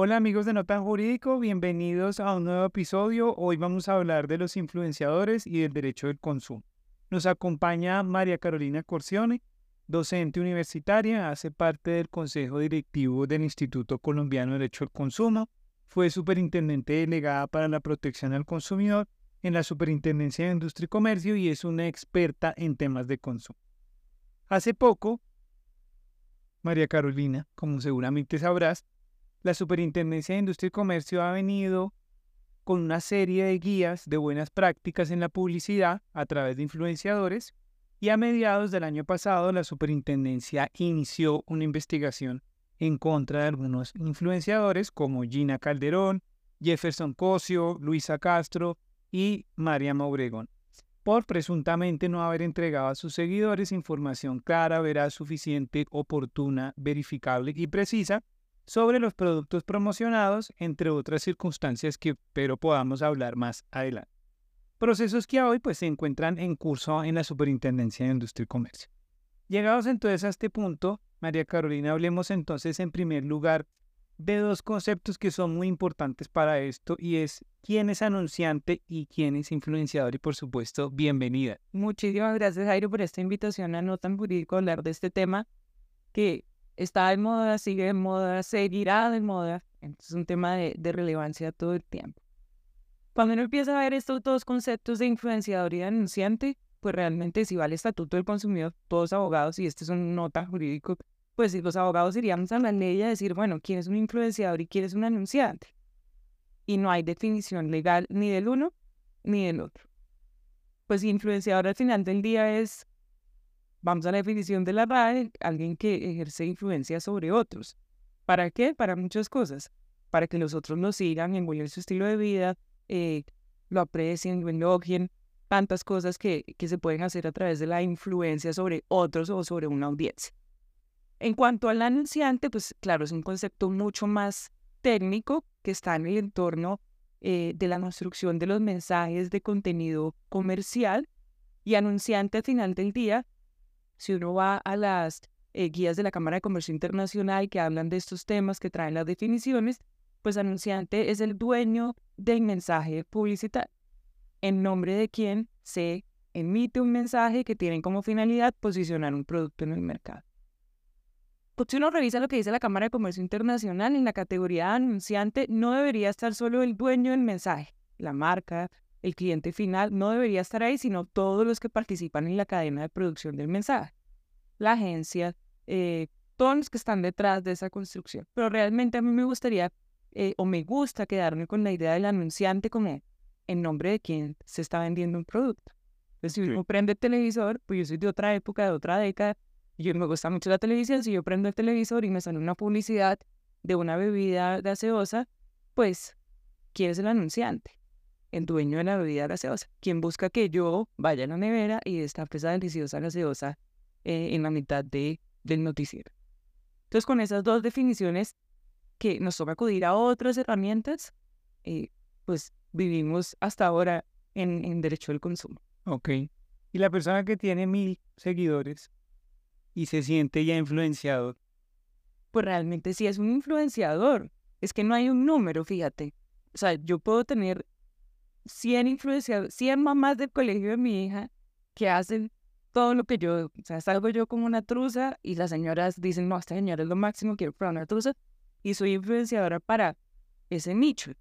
Hola amigos de Nota Jurídico, bienvenidos a un nuevo episodio. Hoy vamos a hablar de los influenciadores y del derecho del consumo. Nos acompaña María Carolina Corcione, docente universitaria, hace parte del Consejo Directivo del Instituto Colombiano de Derecho al Consumo, fue superintendente delegada para la protección al consumidor en la Superintendencia de Industria y Comercio y es una experta en temas de consumo. Hace poco, María Carolina, como seguramente sabrás, la Superintendencia de Industria y Comercio ha venido con una serie de guías de buenas prácticas en la publicidad a través de influenciadores y a mediados del año pasado la Superintendencia inició una investigación en contra de algunos influenciadores como Gina Calderón, Jefferson Cosio, Luisa Castro y María Obregón, por presuntamente no haber entregado a sus seguidores información clara, veraz, suficiente, oportuna, verificable y precisa sobre los productos promocionados, entre otras circunstancias que pero podamos hablar más adelante. Procesos que hoy pues, se encuentran en curso en la Superintendencia de Industria y Comercio. Llegados entonces a este punto, María Carolina, hablemos entonces en primer lugar de dos conceptos que son muy importantes para esto y es quién es anunciante y quién es influenciador y por supuesto bienvenida. Muchísimas gracias Jairo por esta invitación a Notan Jurídico a hablar de este tema que está de moda, sigue de moda, seguirá de moda. Entonces es un tema de, relevancia todo el tiempo. Cuando uno empieza a ver estos dos conceptos de influenciador y anunciante, pues realmente si va al estatuto del consumidor, todos abogados, y este es un nota jurídico, pues los abogados iríamos a la ley a decir, bueno, ¿quién es un influenciador y quién es un anunciante? Y no hay definición legal ni del uno ni del otro. Pues influenciador al final del día es Vamos a la definición de la RAE, alguien que ejerce influencia sobre otros. ¿Para qué? Para muchas cosas. Para que los otros lo sigan, envuelven su estilo de vida, eh, lo aprecien, lo elogien, tantas cosas que, que se pueden hacer a través de la influencia sobre otros o sobre una audiencia. En cuanto al anunciante, pues claro, es un concepto mucho más técnico que está en el entorno eh, de la construcción de los mensajes de contenido comercial y anunciante al final del día si uno va a las eh, guías de la Cámara de Comercio Internacional que hablan de estos temas, que traen las definiciones, pues anunciante es el dueño del mensaje publicitario, en nombre de quien se emite un mensaje que tiene como finalidad posicionar un producto en el mercado. Pues si uno revisa lo que dice la Cámara de Comercio Internacional, en la categoría de anunciante no debería estar solo el dueño del mensaje, la marca, el cliente final no debería estar ahí, sino todos los que participan en la cadena de producción del mensaje. La agencia, eh, todos los que están detrás de esa construcción. Pero realmente a mí me gustaría eh, o me gusta quedarme con la idea del anunciante como en nombre de quien se está vendiendo un producto. Entonces, si uno prende el televisor, pues yo soy de otra época, de otra década, y yo me gusta mucho la televisión, si yo prendo el televisor y me sale una publicidad de una bebida gaseosa, pues, ¿quién es el anunciante? El dueño de la bebida gaseosa, quien busca que yo vaya a la nevera y destape esa deliciosa gaseosa eh, en la mitad de, del noticiero. Entonces, con esas dos definiciones que nos toca acudir a otras herramientas, eh, pues vivimos hasta ahora en, en derecho del consumo. Ok. Y la persona que tiene mil seguidores y se siente ya influenciado. Pues realmente sí es un influenciador. Es que no hay un número, fíjate. O sea, yo puedo tener 100 influenciadores, 100 mamás del colegio de mi hija que hacen todo lo que yo, o sea, salgo yo como una truza y las señoras dicen, no, esta señora es lo máximo, quiero probar una truza y soy influenciadora para ese nicho.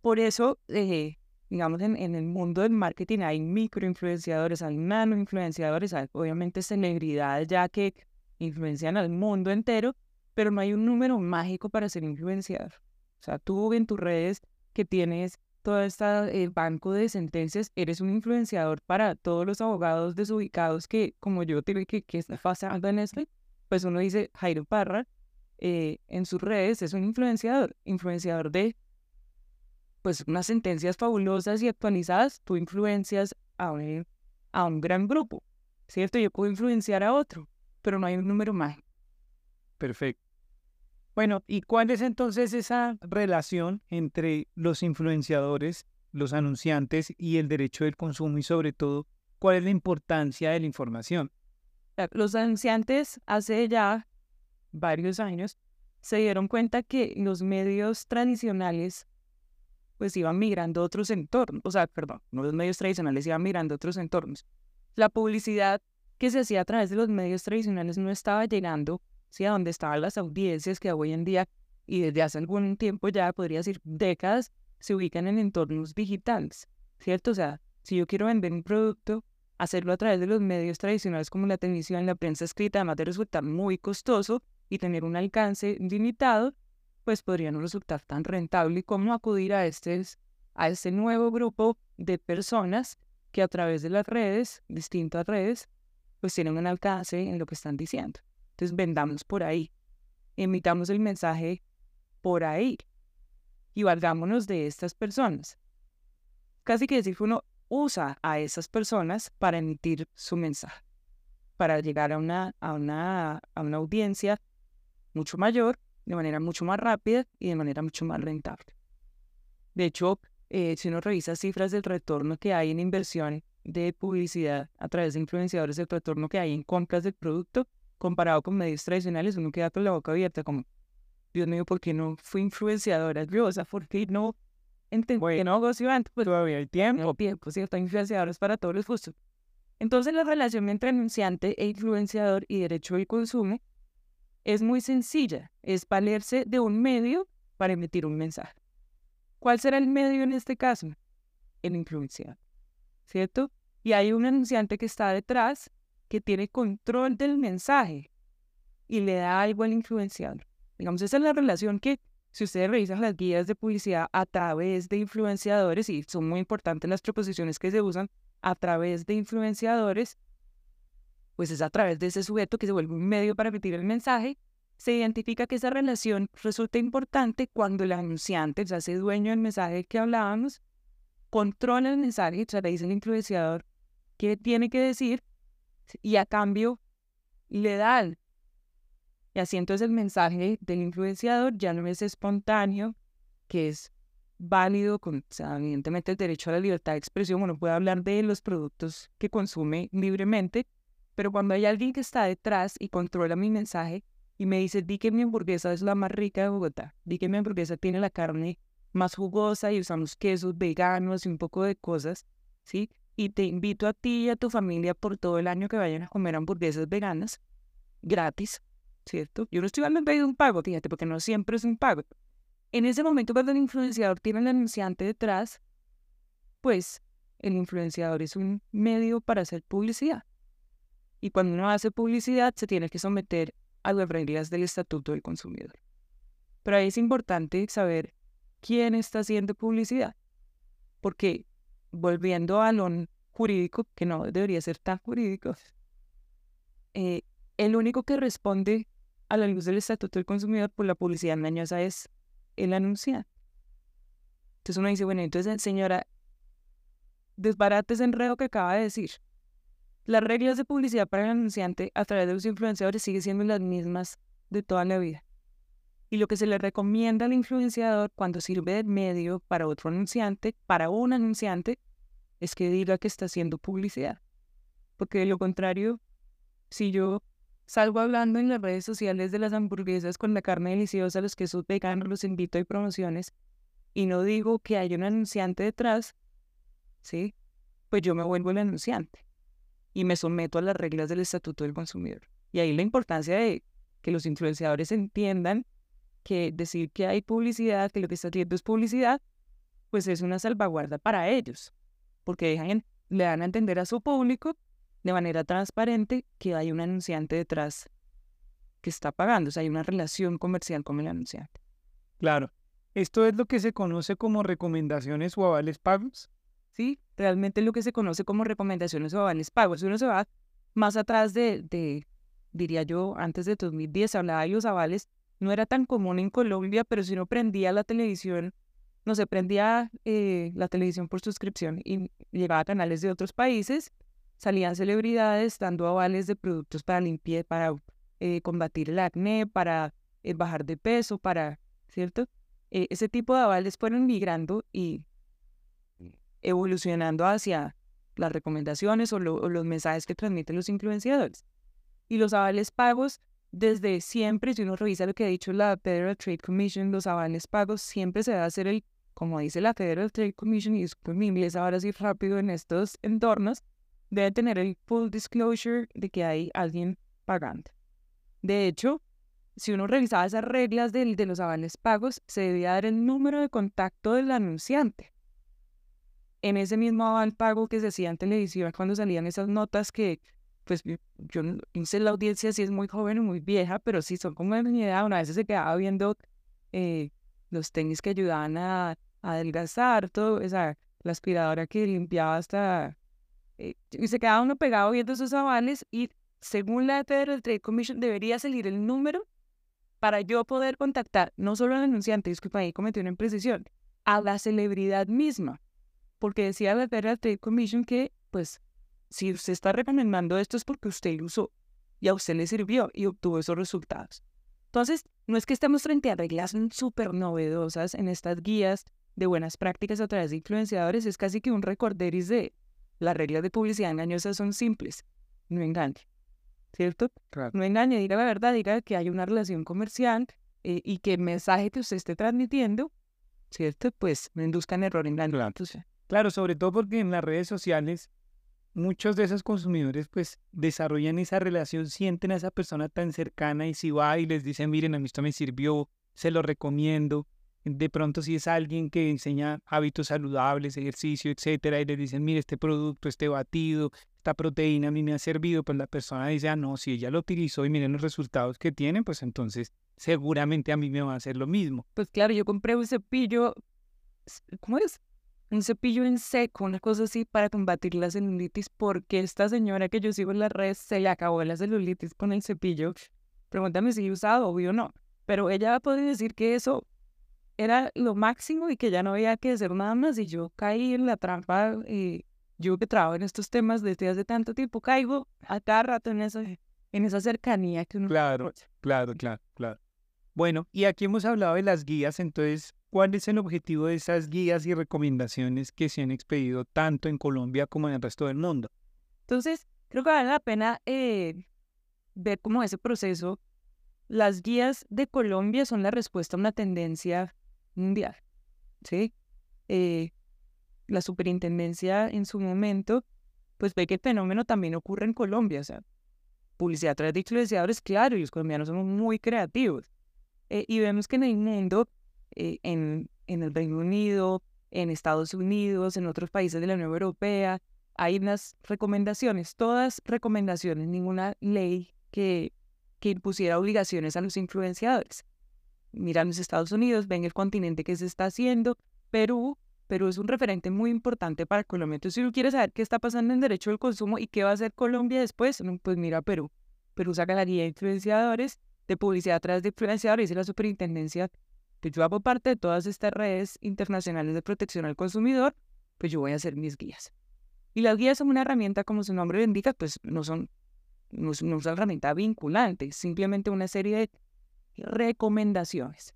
Por eso, eh, digamos, en, en, el mundo del marketing hay microinfluenciadores, hay nanoinfluenciadores, hay obviamente celebridades ya que influencian al mundo entero, pero no hay un número mágico para ser influenciador. O sea, tú en tus redes que tienes todo este banco de sentencias, eres un influenciador para todos los abogados desubicados que, como yo, tiene que, que está pasando en esto, pues uno dice, Jairo Parra, eh, en sus redes es un influenciador, influenciador de, pues, unas sentencias fabulosas y actualizadas, tú influencias a un, a un gran grupo, ¿cierto? Yo puedo influenciar a otro, pero no hay un número mágico. Perfecto. Bueno, ¿y cuál es entonces esa relación entre los influenciadores, los anunciantes y el derecho del consumo y sobre todo, cuál es la importancia de la información? Los anunciantes hace ya varios años se dieron cuenta que los medios tradicionales pues iban migrando a otros entornos, o sea, perdón, no los medios tradicionales iban migrando a otros entornos. La publicidad que se hacía a través de los medios tradicionales no estaba llegando ¿sí? a donde estaban las audiencias que hoy en día y desde hace algún tiempo ya, podría decir décadas, se ubican en entornos digitales, ¿cierto? O sea, si yo quiero vender un producto, hacerlo a través de los medios tradicionales como la televisión, la prensa escrita, además de resultar muy costoso y tener un alcance limitado, pues podría no resultar tan rentable como acudir a este, a este nuevo grupo de personas que a través de las redes, distintas redes, pues tienen un alcance en lo que están diciendo. Entonces vendamos por ahí, emitamos el mensaje por ahí y valgámonos de estas personas. Casi que decir que uno usa a esas personas para emitir su mensaje, para llegar a una, a una, a una audiencia mucho mayor, de manera mucho más rápida y de manera mucho más rentable. De hecho, eh, si uno revisa cifras del retorno que hay en inversión de publicidad a través de influenciadores, el retorno que hay en compras del producto, comparado con medios tradicionales, uno queda con la boca abierta como, Dios mío, ¿por qué no fui influenciadora yo? O sea, ¿por qué no entendí que no negocio antes? Pues todavía hay tiempo. No, tiempo, ¿cierto? Influenciadores para todos los gustos. Entonces, la relación entre anunciante e influenciador y derecho del consumo es muy sencilla. Es valerse de un medio para emitir un mensaje. ¿Cuál será el medio en este caso? El influenciador, ¿cierto? Y hay un anunciante que está detrás que tiene control del mensaje y le da algo al influenciador. Digamos, esa es la relación que, si ustedes revisan las guías de publicidad a través de influenciadores, y son muy importantes las proposiciones que se usan a través de influenciadores, pues es a través de ese sujeto que se vuelve un medio para emitir el mensaje, se identifica que esa relación resulta importante cuando el anunciante, o sea, ese dueño del mensaje que hablábamos, controla el mensaje, o sea, le dice al influenciador qué tiene que decir y a cambio le dan. Y así entonces el mensaje del influenciador ya no es espontáneo, que es válido, con, evidentemente el derecho a la libertad de expresión, uno puede hablar de los productos que consume libremente, pero cuando hay alguien que está detrás y controla mi mensaje y me dice, di que mi hamburguesa es la más rica de Bogotá, di que mi hamburguesa tiene la carne más jugosa y usamos quesos veganos y un poco de cosas, ¿sí? Y te invito a ti y a tu familia por todo el año que vayan a comer hamburguesas veganas gratis, ¿cierto? Yo no estoy hablando de un pago, fíjate, porque no siempre es un pago. En ese momento, cuando el influenciador tiene al anunciante detrás, pues el influenciador es un medio para hacer publicidad. Y cuando uno hace publicidad, se tiene que someter a las reglas del Estatuto del Consumidor. Pero ahí es importante saber quién está haciendo publicidad. Porque volviendo a jurídico, que no debería ser tan jurídico, eh, el único que responde a la luz del Estatuto del Consumidor por la publicidad engañosa es el anunciante. Entonces uno dice, bueno, entonces señora, desbarate ese enredo que acaba de decir. Las reglas de publicidad para el anunciante a través de los influenciadores siguen siendo las mismas de toda la vida. Y lo que se le recomienda al influenciador cuando sirve de medio para otro anunciante, para un anunciante, es que diga que está haciendo publicidad. Porque de lo contrario, si yo salgo hablando en las redes sociales de las hamburguesas con la carne deliciosa, los quesos veganos, los invito a promociones, y no digo que hay un anunciante detrás, ¿sí? Pues yo me vuelvo el anunciante y me someto a las reglas del Estatuto del Consumidor. Y ahí la importancia de que los influenciadores entiendan que decir que hay publicidad, que lo que está haciendo es publicidad, pues es una salvaguarda para ellos, porque dejan, le dan a entender a su público de manera transparente que hay un anunciante detrás que está pagando, o sea, hay una relación comercial con el anunciante. Claro. ¿Esto es lo que se conoce como recomendaciones o avales pagos? Sí, realmente es lo que se conoce como recomendaciones o avales pagos. Si uno se va más atrás de, de diría yo, antes de 2010, hablaba de los avales no era tan común en Colombia, pero si uno prendía la televisión, no se prendía eh, la televisión por suscripción y llegaba a canales de otros países, salían celebridades dando avales de productos para limpiar, para eh, combatir el acné, para eh, bajar de peso, para, ¿cierto? ese tipo de avales fueron migrando y evolucionando hacia las recomendaciones o los mensajes que transmiten los influenciadores. Y los avales pagos desde siempre, si uno revisa lo que ha dicho la Federal Trade Commission, los avales pagos, siempre se a hacer el, como dice la Federal Trade Commission, y mi inglés ahora sí rápido en estos entornos, debe tener el full disclosure de que hay alguien pagando. De hecho, si uno revisaba esas reglas de, de los avales pagos, se debía dar el número de contacto del anunciante. En ese mismo aval pago que se hacía en televisión cuando salían esas notas que, pues yo no sé la audiencia si es muy joven o muy vieja, pero sí son como de mi edad. Una vez se quedaba viendo eh, los tenis que ayudaban a, adelgazar, todo, esa, la aspiradora que limpiaba hasta... Eh, y se quedaba uno pegado viendo esos avales y según la Federal Trade Commission debería salir el número para yo poder contactar no solo al anunciante, disculpa, ahí cometí una imprecisión, a la celebridad misma. Porque decía la Federal Trade Commission que, pues, si usted está recomendando esto es porque usted lo usó y a usted le sirvió y obtuvo esos resultados. Entonces, no es que estemos frente a reglas súper novedosas en estas guías de buenas prácticas a través de influenciadores, es casi que un recorderis de las reglas de publicidad engañosa son simples, no engañe. ¿cierto? No engañe, diga la verdad, diga que hay una relación comercial eh, y que el mensaje que usted esté transmitiendo, ¿cierto? Pues no induzca en error en la claro. claro, sobre todo porque en las redes sociales muchos de esos consumidores pues desarrollan esa relación, sienten a esa persona tan cercana y si va y les dice, miren, a mí esto me sirvió, se lo recomiendo. De pronto si es alguien que enseña hábitos saludables, ejercicio, etcétera, y les dicen, mire, este producto, este batido, esta proteína a mí me ha servido, pues la persona dice, ah, no, si ella lo utilizó y miren los resultados que tiene, pues entonces seguramente a mí me va a hacer lo mismo. Pues claro, yo compré un cepillo, ¿cómo es? Un cepillo en seco, una cosa así para combatir la celulitis, porque esta señora que yo sigo en la red se le acabó la celulitis con el cepillo. Pregúntame si he usado, obvio no. Pero ella poder decir que eso era lo máximo y que ya no había que hacer nada más y yo caí en la trampa y eh, yo que trabajo en estos temas desde hace tanto tiempo, caigo a cada rato en esa, en esa cercanía que uno... Claro, claro, claro, claro. Bueno, y aquí hemos hablado de las guías, entonces, ¿cuál es el objetivo de esas guías y recomendaciones que se han expedido tanto en Colombia como en el resto del mundo? Entonces, creo que vale la pena eh, ver cómo ese proceso. Las guías de Colombia son la respuesta a una tendencia mundial, ¿sí? Eh, la superintendencia en su momento, pues ve que el fenómeno también ocurre en Colombia. O sea, publicidad a través de influenciadores, claro, y los colombianos somos muy creativos. Eh, y vemos que en el mundo, eh, en, en el Reino Unido, en Estados Unidos, en otros países de la Unión Europea, hay unas recomendaciones, todas recomendaciones, ninguna ley que, que impusiera obligaciones a los influenciadores. Miran los Estados Unidos, ven el continente que se está haciendo, Perú pero es un referente muy importante para Colombia. Entonces, si uno quiere saber qué está pasando en derecho del consumo y qué va a hacer Colombia después, pues mira Perú. Perú saca la guía de influenciadores, de publicidad a través de influenciadores y la superintendencia. Pues yo hago parte de todas estas redes internacionales de protección al consumidor, pues yo voy a hacer mis guías. Y las guías son una herramienta, como su nombre lo indica, pues no son, no, es una herramienta vinculante, simplemente una serie de recomendaciones.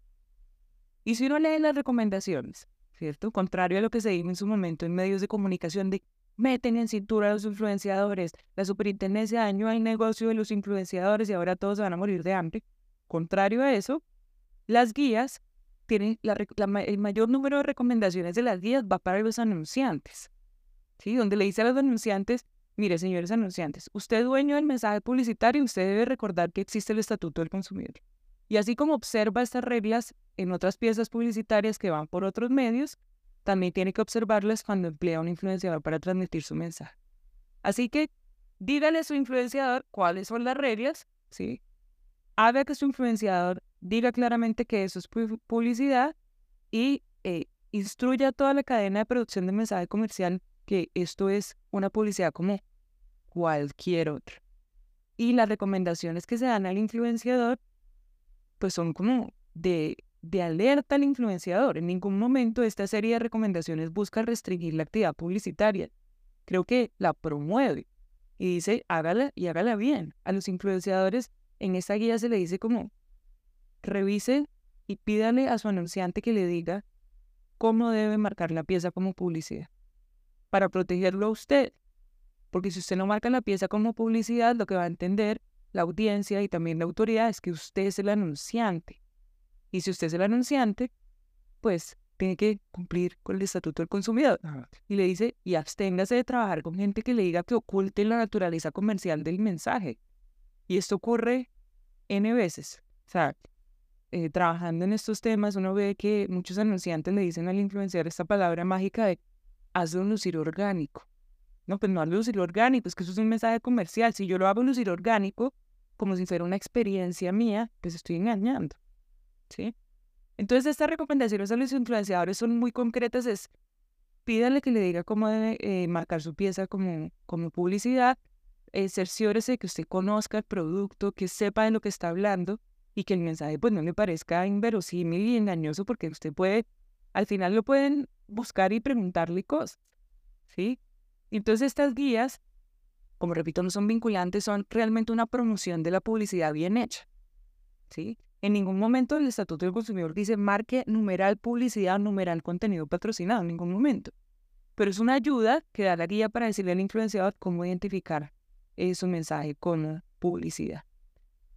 Y si uno lee las recomendaciones ¿cierto? Contrario a lo que se dijo en su momento en medios de comunicación de meten en cintura a los influenciadores, la superintendencia dañó el negocio de los influenciadores y ahora todos se van a morir de hambre. Contrario a eso, las guías tienen el mayor número de recomendaciones de las guías va para los anunciantes, ¿sí? Donde le dice a los anunciantes, mire señores anunciantes, usted dueño del mensaje publicitario, usted debe recordar que existe el Estatuto del Consumidor. Y así como observa estas reglas en otras piezas publicitarias que van por otros medios, también tiene que observarlas cuando emplea un influenciador para transmitir su mensaje. Así que dígale a su influenciador cuáles son las reglas, ¿sí? Haga que su influenciador diga claramente que eso es publicidad y eh, instruya a toda la cadena de producción de mensaje comercial que esto es una publicidad como cualquier otra. Y las recomendaciones que se dan al influenciador, pues son como de de alerta al influenciador. En ningún momento esta serie de recomendaciones busca restringir la actividad publicitaria. Creo que la promueve y dice, hágala y hágala bien. A los influenciadores en esta guía se le dice como, revise y pídale a su anunciante que le diga cómo debe marcar la pieza como publicidad para protegerlo a usted. Porque si usted no marca la pieza como publicidad, lo que va a entender la audiencia y también la autoridad es que usted es el anunciante. Y si usted es el anunciante, pues tiene que cumplir con el estatuto del consumidor. Y le dice, y absténgase de trabajar con gente que le diga que oculte la naturaleza comercial del mensaje. Y esto ocurre N veces. O sea, eh, trabajando en estos temas, uno ve que muchos anunciantes le dicen al influenciar esta palabra mágica de hazlo lucir orgánico. No, pues no hazlo lucir orgánico, es que eso es un mensaje comercial. Si yo lo hago lucir orgánico, como si fuera una experiencia mía, pues estoy engañando. ¿Sí? Entonces, estas recomendaciones a los influenciadores son muy concretas. Es pídale que le diga cómo eh, marcar su pieza como, como publicidad. Eh, cerciórese de que usted conozca el producto, que sepa de lo que está hablando y que el mensaje pues no le parezca inverosímil y engañoso porque usted puede, al final lo pueden buscar y preguntarle cosas, ¿sí? Entonces estas guías, como repito, no son vinculantes, son realmente una promoción de la publicidad bien hecha, ¿sí? En ningún momento el Estatuto del Consumidor dice marque numeral publicidad, numeral contenido patrocinado, en ningún momento. Pero es una ayuda que da la guía para decirle al influenciador cómo identificar eh, su mensaje con publicidad.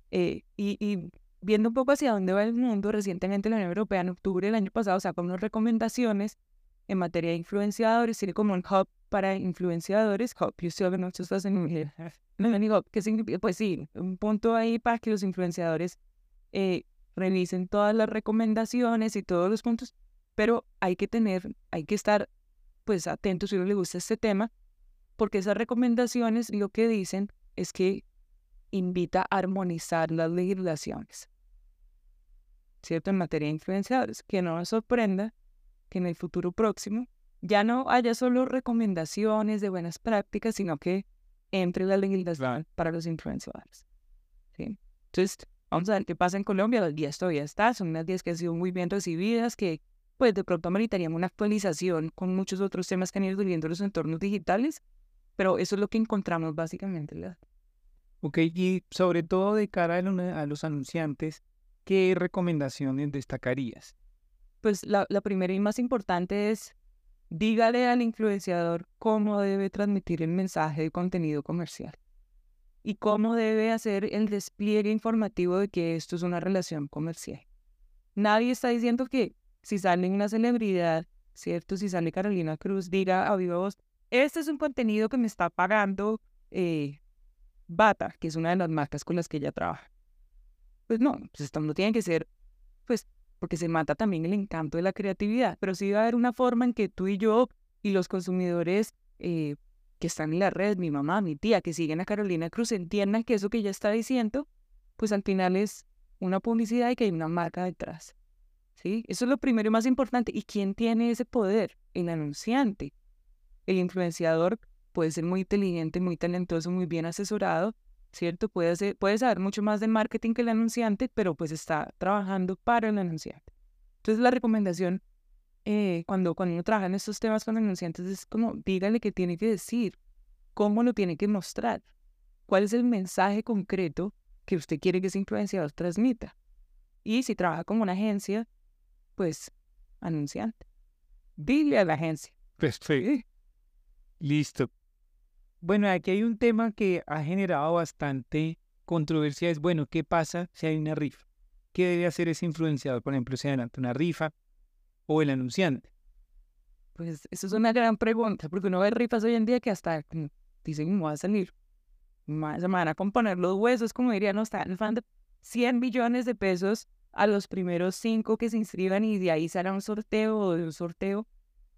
Eh, y viendo un poco hacia dónde va el mundo, recientemente la Unión Europea en octubre del año pasado sacó unas recomendaciones en materia de influenciadores, tiene como un hub para influenciadores, hub, yo estoy hablando muchas en ¿qué significa? Pues sí, un punto ahí para que los influenciadores eh, revisen todas las recomendaciones y todos los puntos, pero hay que tener, hay que estar pues atentos si no le gusta este tema, porque esas recomendaciones lo que dicen es que invita a armonizar las legislaciones. ¿Cierto? En materia de influenciadores. Que no nos sorprenda que en el futuro próximo ya no haya solo recomendaciones de buenas prácticas, sino que entre la legislación para los influenciadores. ¿sí? Entonces, vamos a ver qué pasa en Colombia. Las guías todavía están, son unas guías que han sido muy bien recibidas, que pues de pronto ameritarían una actualización con muchos otros temas que han ido viviendo los entornos digitales, pero eso es lo que encontramos básicamente. ¿verdad? Ok, y sobre todo de cara a los anunciantes, ¿qué recomendaciones destacarías? Pues la, primera y más importante es, dígale al influenciador cómo debe transmitir el mensaje de contenido comercial y cómo debe hacer el despliegue informativo de que esto es una relación comercial. Nadie está diciendo que si sale una celebridad, ¿cierto? Si sale Carolina Cruz, diga a viva voz, este es un contenido que me está pagando eh, Bata, que es una de las marcas con las que ella trabaja. Pues no, pues esto no tiene que ser, pues, porque se mata también el encanto de la creatividad, pero sí va a haber una forma en que tú y yo y los consumidores eh, que están en la red, mi mamá, mi tía, que siguen a Carolina Cruz, entiendan que eso que ella está diciendo, pues al final es una publicidad y que hay una marca detrás. ¿Sí? Eso es lo primero y más importante. ¿Y quién tiene ese poder? El anunciante. El influenciador puede ser muy inteligente, muy talentoso, muy bien asesorado, ¿cierto? Puede, ser, puede saber mucho más de marketing que el anunciante, pero pues está trabajando para el anunciante. Entonces la recomendación eh, cuando, cuando uno trabaja en estos temas con anunciantes es como dígale qué tiene que decir, cómo lo tiene que mostrar, cuál es el mensaje concreto que usted quiere que ese influenciador transmita. Y si trabaja como una agencia, pues anunciante. Dile a la agencia. Perfecto. Listo. Bueno, aquí hay un tema que ha generado bastante controversia, es, bueno, ¿qué pasa si hay una rifa? ¿Qué debe hacer ese influenciador, por ejemplo, si adelanta una rifa o el anunciante? Pues eso es una gran pregunta, porque uno ve rifas hoy en día que hasta dicen, ¿cómo va a salir? Se van a componer los huesos, como dirían, no, están de 100 millones de pesos a los primeros cinco que se inscriban y de ahí será un sorteo o de un sorteo.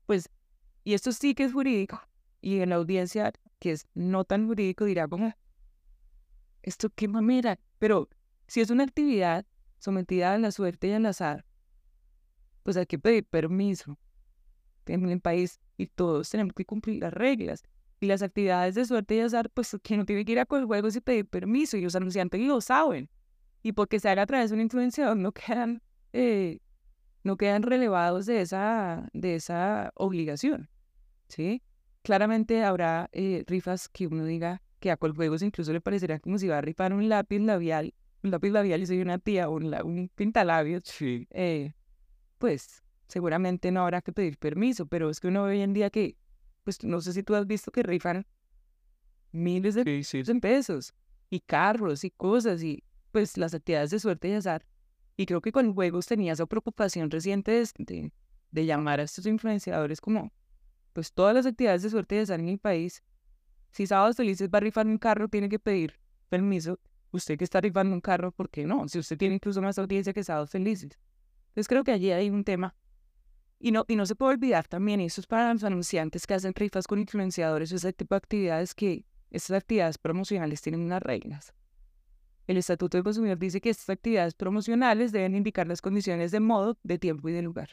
Pues, y esto sí que es jurídico. Y en la audiencia que es no tan jurídico, dirá como, ¿esto qué mamera? Pero si es una actividad sometida a la suerte y al azar, pues hay que pedir permiso en el país y todos tenemos que cumplir las reglas. Y las actividades de suerte y azar, pues que no tiene que ir a con juegos y pedir permiso, y los anunciantes lo saben. Y porque se haga a través de un influenciador, no quedan, eh, no quedan relevados de esa, de esa obligación. ¿Sí? Claramente habrá eh, rifas que uno diga que a Coljuegos incluso le parecerá como si va a rifar un lápiz labial, un lápiz labial, yo soy una tía, un, un pintalabios. Sí. Eh, pues seguramente no habrá que pedir permiso, pero es que uno ve hoy en día que, pues no sé si tú has visto que rifan miles de, pesos y carros y cosas y pues las actividades de suerte y azar. Y creo que con juegos tenía esa preocupación reciente de, de, llamar a estos influenciadores como, pues todas las actividades de suerte y azar en el país. Si Sábados Felices va a rifar un carro, tiene que pedir permiso. Usted que está rifando un carro, ¿por qué no? Si usted tiene incluso más audiencia que Sábados Felices. Entonces creo que allí hay un tema. Y no, y no se puede olvidar también, eso es para los anunciantes que hacen rifas con influenciadores, ese tipo de actividades que estas actividades promocionales tienen unas reglas. El Estatuto del Consumidor dice que estas actividades promocionales deben indicar las condiciones de modo, de tiempo y de lugar.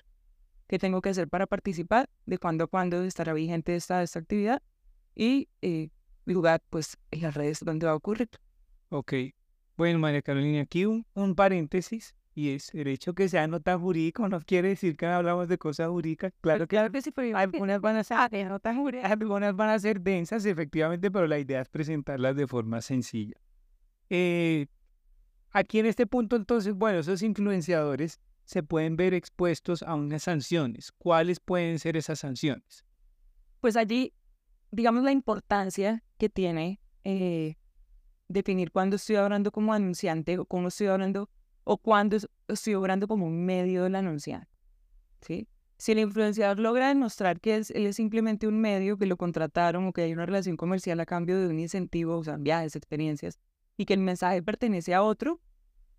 ¿Qué tengo que hacer para participar? ¿De cuándo a cuándo estará vigente esta, esta actividad? Y eh, lugar, pues, en las redes donde va a ocurrir. Ok. Bueno, María Carolina, aquí un, un paréntesis y es el hecho que sea nota jurídico no quiere decir que hablamos de cosas jurídicas. Claro que, claro que sí, pero algunas van a ser notas jurídicas, algunas van a ser densas, efectivamente, pero la idea es presentarlas de forma sencilla. Eh, aquí en este punto, entonces, bueno, esos influenciadores se pueden ver expuestos a unas sanciones. ¿Cuáles pueden ser esas sanciones? Pues allí, digamos, la importancia que tiene eh, definir cuándo estoy hablando como anunciante o cómo estoy hablando o cuando estoy obrando como un medio del anunciante. ¿sí? Si el influenciador logra demostrar que él es simplemente un medio, que lo contrataron o que hay una relación comercial a cambio de un incentivo, o sea, viajes, experiencias, y que el mensaje pertenece a otro,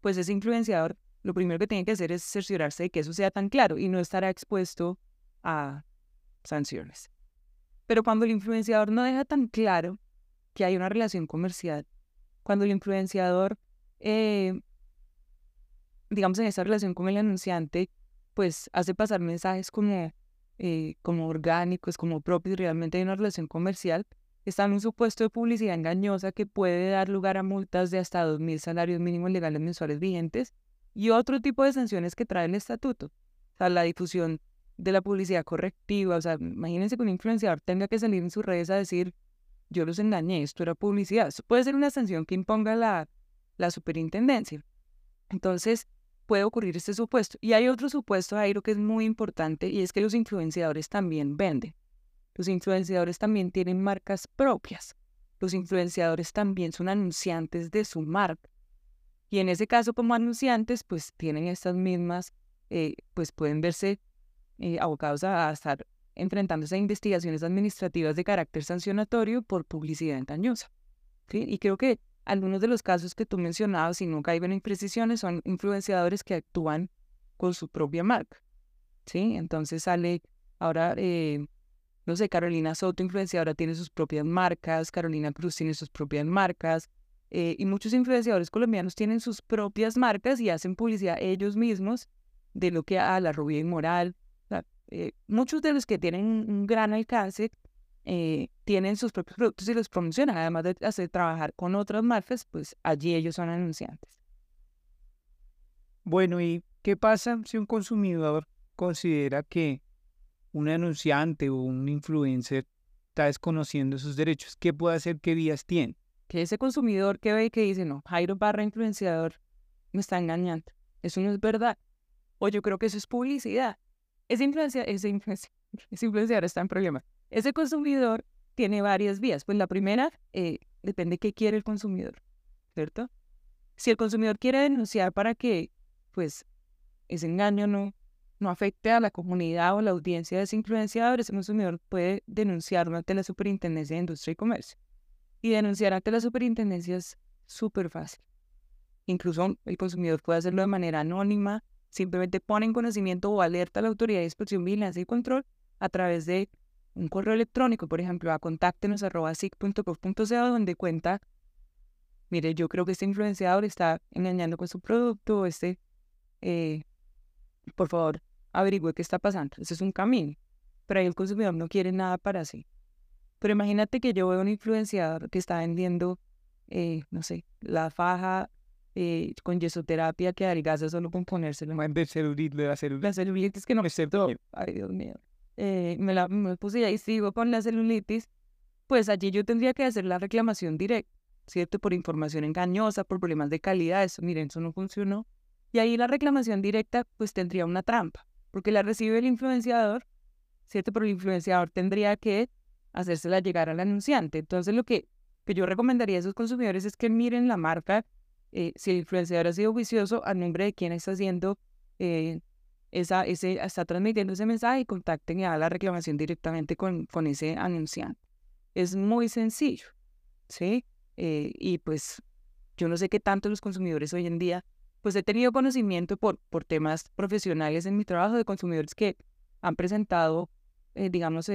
pues ese influenciador lo primero que tiene que hacer es cerciorarse de que eso sea tan claro y no estará expuesto a sanciones. Pero cuando el influenciador no deja tan claro que hay una relación comercial, cuando el influenciador eh, digamos, en esa relación con el anunciante, pues hace pasar mensajes como, eh, como orgánicos, como propios, realmente hay una relación comercial, está en un supuesto de publicidad engañosa que puede dar lugar a multas de hasta 2.000 salarios mínimos legales mensuales vigentes y otro tipo de sanciones que trae el estatuto. O sea, la difusión de la publicidad correctiva, o sea, imagínense que un influenciador tenga que salir en sus redes a decir, yo los engañé, esto era publicidad. Eso puede ser una sanción que imponga la, la superintendencia. Entonces, puede ocurrir este supuesto. Y hay otro supuesto, Jairo, que es muy importante y es que los influenciadores también venden. Los influenciadores también tienen marcas propias. Los influenciadores también son anunciantes de su marca. Y en ese caso, como anunciantes, pues tienen estas mismas, eh, pues pueden verse eh, abocados a, estar enfrentándose a investigaciones administrativas de carácter sancionatorio por publicidad engañosa. Y creo que algunos de los casos que tú mencionabas, si no caigo en imprecisiones, son influenciadores que actúan con su propia marca. ¿Sí? Entonces sale ahora, eh, no sé, Carolina Soto, influenciadora, tiene sus propias marcas, Carolina Cruz tiene sus propias marcas, eh, y muchos influenciadores colombianos tienen sus propias marcas y hacen publicidad ellos mismos de lo que a la rubia inmoral. Eh, muchos de los que tienen un gran alcance eh, tienen sus propios productos y los promocionan, además de hacer trabajar con otras marcas, pues allí ellos son anunciantes. Bueno, ¿y qué pasa si un consumidor considera que un anunciante o un influencer está desconociendo sus derechos? ¿Qué puede hacer? ¿Qué vías tiene? Que ese consumidor que ve y que dice, no, Jairo barra influenciador me está engañando. Eso no es verdad. O yo creo que eso es publicidad. Ese, influencia, ese, influencia, ese influenciador está en problema. Ese consumidor tiene varias vías. Pues la primera, eh, depende de qué quiere el consumidor, ¿cierto? Si el consumidor quiere denunciar para que, pues, ese engaño no, no afecte a la comunidad o la audiencia de ese influenciador, ese consumidor puede denunciarlo ante la Superintendencia de Industria y Comercio. Y denunciar ante la Superintendencia es súper fácil. Incluso el consumidor puede hacerlo de manera anónima, simplemente pone en conocimiento o alerta a la Autoridad de Inspección, Vigilancia y Control a través de un correo electrónico, por ejemplo, a contáctenos donde cuenta, mire, yo creo que este influenciador está engañando con su producto, este, eh, por favor, averigüe qué está pasando. Ese es un camino. Pero ahí el consumidor no quiere nada para sí. Pero imagínate que yo veo un influenciador que está vendiendo, eh, no sé, la faja eh, con yesoterapia que adelgaza solo con ponérselo. Vender celulitis, la celulitis. La que no me Ay, Dios mío. Eh, me la me puse y sigo con la celulitis, pues allí yo tendría que hacer la reclamación directa, ¿cierto? Por información engañosa, por problemas de calidad, eso, miren, eso no funcionó. Y ahí la reclamación directa, pues tendría una trampa, porque la recibe el influenciador, ¿cierto? Pero el influenciador tendría que hacérsela llegar al anunciante. Entonces lo que que yo recomendaría a esos consumidores es que miren la marca, eh, si el influenciador ha sido juicioso, a nombre de quién está haciendo eh, esa, ese, está transmitiendo ese mensaje y contacten y hagan la reclamación directamente con, con ese anunciante. Es muy sencillo, ¿sí? Eh, y pues yo no sé qué tanto los consumidores hoy en día, pues he tenido conocimiento por, por temas profesionales en mi trabajo de consumidores que han presentado, digamos,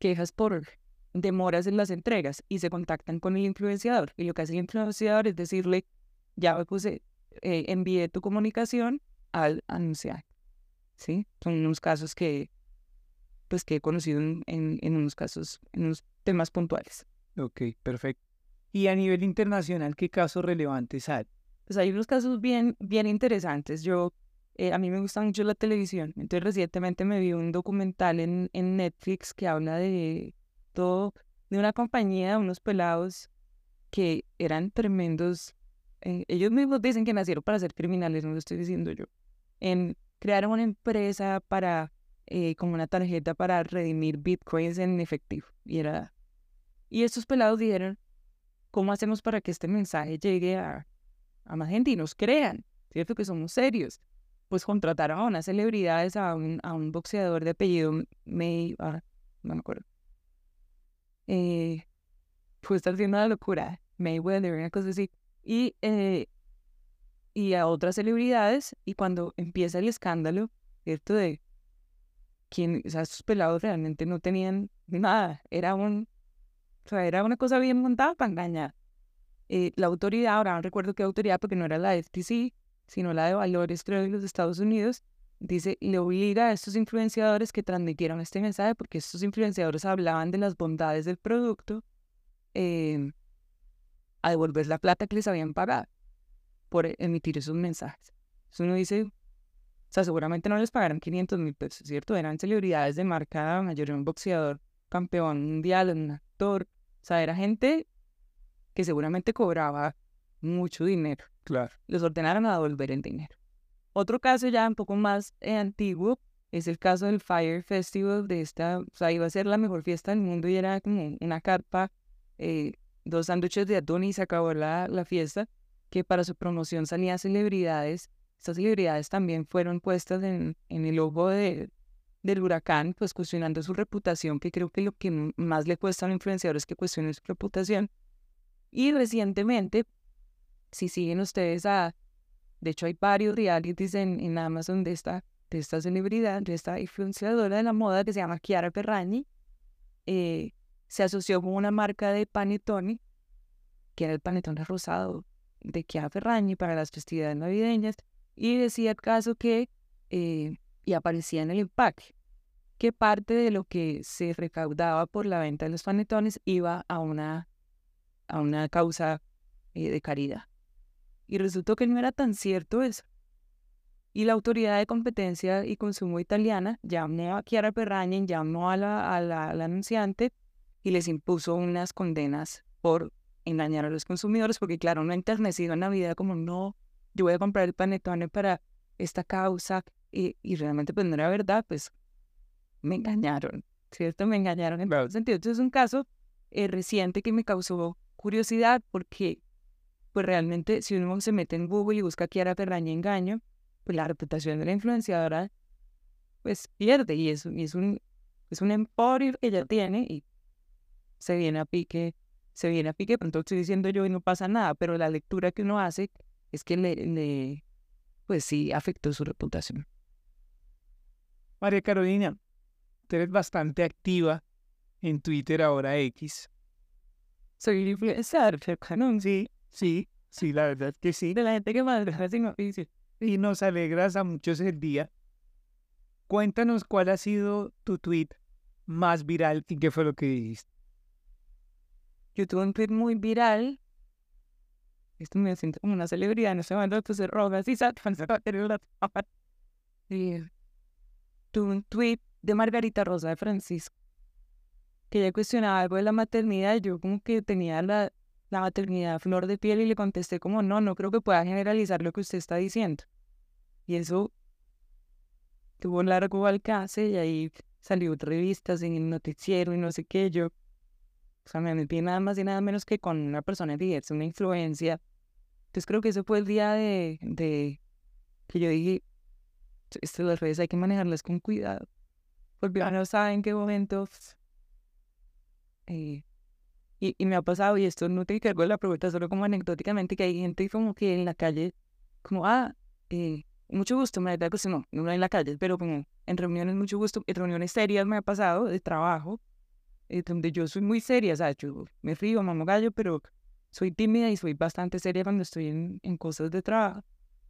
quejas por demoras en las entregas y se contactan con el influenciador. Y lo que hace el influenciador es decirle, ya puse, envié tu comunicación al anunciar. ¿Sí? Son unos casos que, pues, que he conocido en, en, unos casos, en unos temas puntuales. Ok, perfecto. Y a nivel internacional, ¿qué casos relevantes hay? Pues hay unos casos bien, bien interesantes. Yo, eh, a mí me gusta mucho la televisión. Entonces, recientemente me vi un documental en, en Netflix que habla de todo, de una compañía, unos pelados que eran tremendos. Eh, ellos mismos dicen que nacieron para ser criminales, no lo estoy diciendo yo en crear una empresa para, eh, como una tarjeta para redimir bitcoins en efectivo. Y, era, y estos pelados dijeron, ¿cómo hacemos para que este mensaje llegue a, a más gente y nos crean? ¿Cierto? Que somos serios. Pues contrataron a unas celebridades, a un, a un boxeador de apellido May, ah, no me acuerdo. Eh, pues está haciendo una locura. Mayweather, una cosa así. Y eh, y a otras celebridades y cuando empieza el escándalo, ¿cierto? De quién, o sea, estos pelados realmente no tenían nada, era un, o sea, era una cosa bien montada para engañar. Eh, la autoridad, ahora no recuerdo qué autoridad, porque no era la FTC, sino la de valores, creo, de los Estados Unidos, dice, le obliga a estos influenciadores que transmitieron este mensaje, porque estos influenciadores hablaban de las bondades del producto, eh, a devolver la plata que les habían pagado por e, emitir esos mensajes. Entonces uno dice, o sea, seguramente no les pagaron 500 mil pesos, ¿cierto? Eran celebridades de marca mayor, un boxeador, campeón mundial, un actor. O sea, era gente que seguramente cobraba mucho dinero. Claro. Les ordenaron a devolver el dinero. Otro caso ya un poco más eh, antiguo es el caso del Fire Festival de esta, o sea, iba a ser la mejor fiesta del mundo y era como una carpa, eh, dos sándwiches de atún y se acabó la, la fiesta que para su promoción salían celebridades. Estas celebridades también fueron puestas en, en el ojo de, del huracán, pues cuestionando su reputación, que creo que lo que más le cuesta a un influenciador es que cuestione su reputación. Y recientemente, si siguen ustedes a, de hecho hay varios realities en, en Amazon de esta, de esta celebridad, de esta influenciadora de la moda que se llama Chiara Ferragni, eh, se asoció con una marca de panetone, que era el panetone rosado, de Kia Ferragni para las festividades navideñas y decía el caso que, eh, y aparecía en el empaque, que parte de lo que se recaudaba por la venta de los panetones iba a una, a una causa eh, de caridad. Y resultó que no era tan cierto eso. Y la Autoridad de Competencia y Consumo italiana llamó a Chiara Ferragni, llamó a la, a la anunciante y les impuso unas condenas por engañar a los consumidores, porque claro, no enternecido en la vida como no, yo voy a comprar el panetone para esta causa y, y realmente pues no era verdad, pues me engañaron, ¿cierto? Me engañaron en todo sentido. Entonces es un caso eh, reciente que me causó curiosidad porque pues realmente si uno se mete en Google y busca Kiara Ferraña engaño, pues la reputación de la influenciadora pues pierde y es, y es un es un emporio que ella tiene y se viene a pique se viene a pique, pronto estoy diciendo yo y no pasa nada, pero la lectura que uno hace es que le, pues sí, afectó su reputación. María Carolina, tú eres bastante activa en Twitter ahora X. Soy influencer, ¿no? Sí, sí, sí, la verdad que sí. De la gente que más Y nos alegras a muchos el día. Cuéntanos cuál ha sido tu tweet más viral y qué fue lo que dijiste. Yo tuve un tweet muy viral. Esto me siento como una celebridad en ese momento, puse rojas y y tuve un tweet de Margarita Rosa de Francisco que ella cuestionaba algo de la maternidad y yo como que tenía la, la maternidad flor de piel y le contesté como no, no creo que pueda generalizar lo que usted está diciendo. Y eso tuvo un largo alcance y ahí salió revistas en el noticiero y no sé qué. Yo sea, me metí nada más y nada menos que con una persona que es una influencia. Entonces creo que ese fue el día de, de que yo dije, esto, las redes hay que manejarlas con cuidado, porque no saben en qué momento eh, y, y, me ha pasado, y esto no te cargo la pregunta, solo como anecdóticamente, que hay gente como que en la calle, como, ah, eh, mucho gusto, me da que no, no en la calle, pero como en reuniones, mucho gusto, en reuniones serias me ha pasado de trabajo, eh, donde yo soy muy seria, o sea, yo me río, mamo gallo, pero soy tímida y soy bastante seria cuando estoy en, en cosas de trabajo.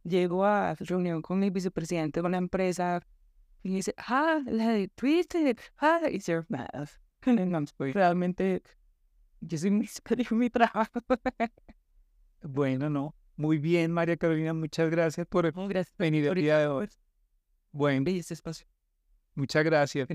Llego a reunión con el vicepresidente de una empresa y dice, ah, la de Twitter, ah, your math. Realmente, yo soy muy seria en mi trabajo. bueno, no. Muy bien, María Carolina, muchas gracias por gracias. venir el día de hoy. Bueno, este espacio. Muchas gracias.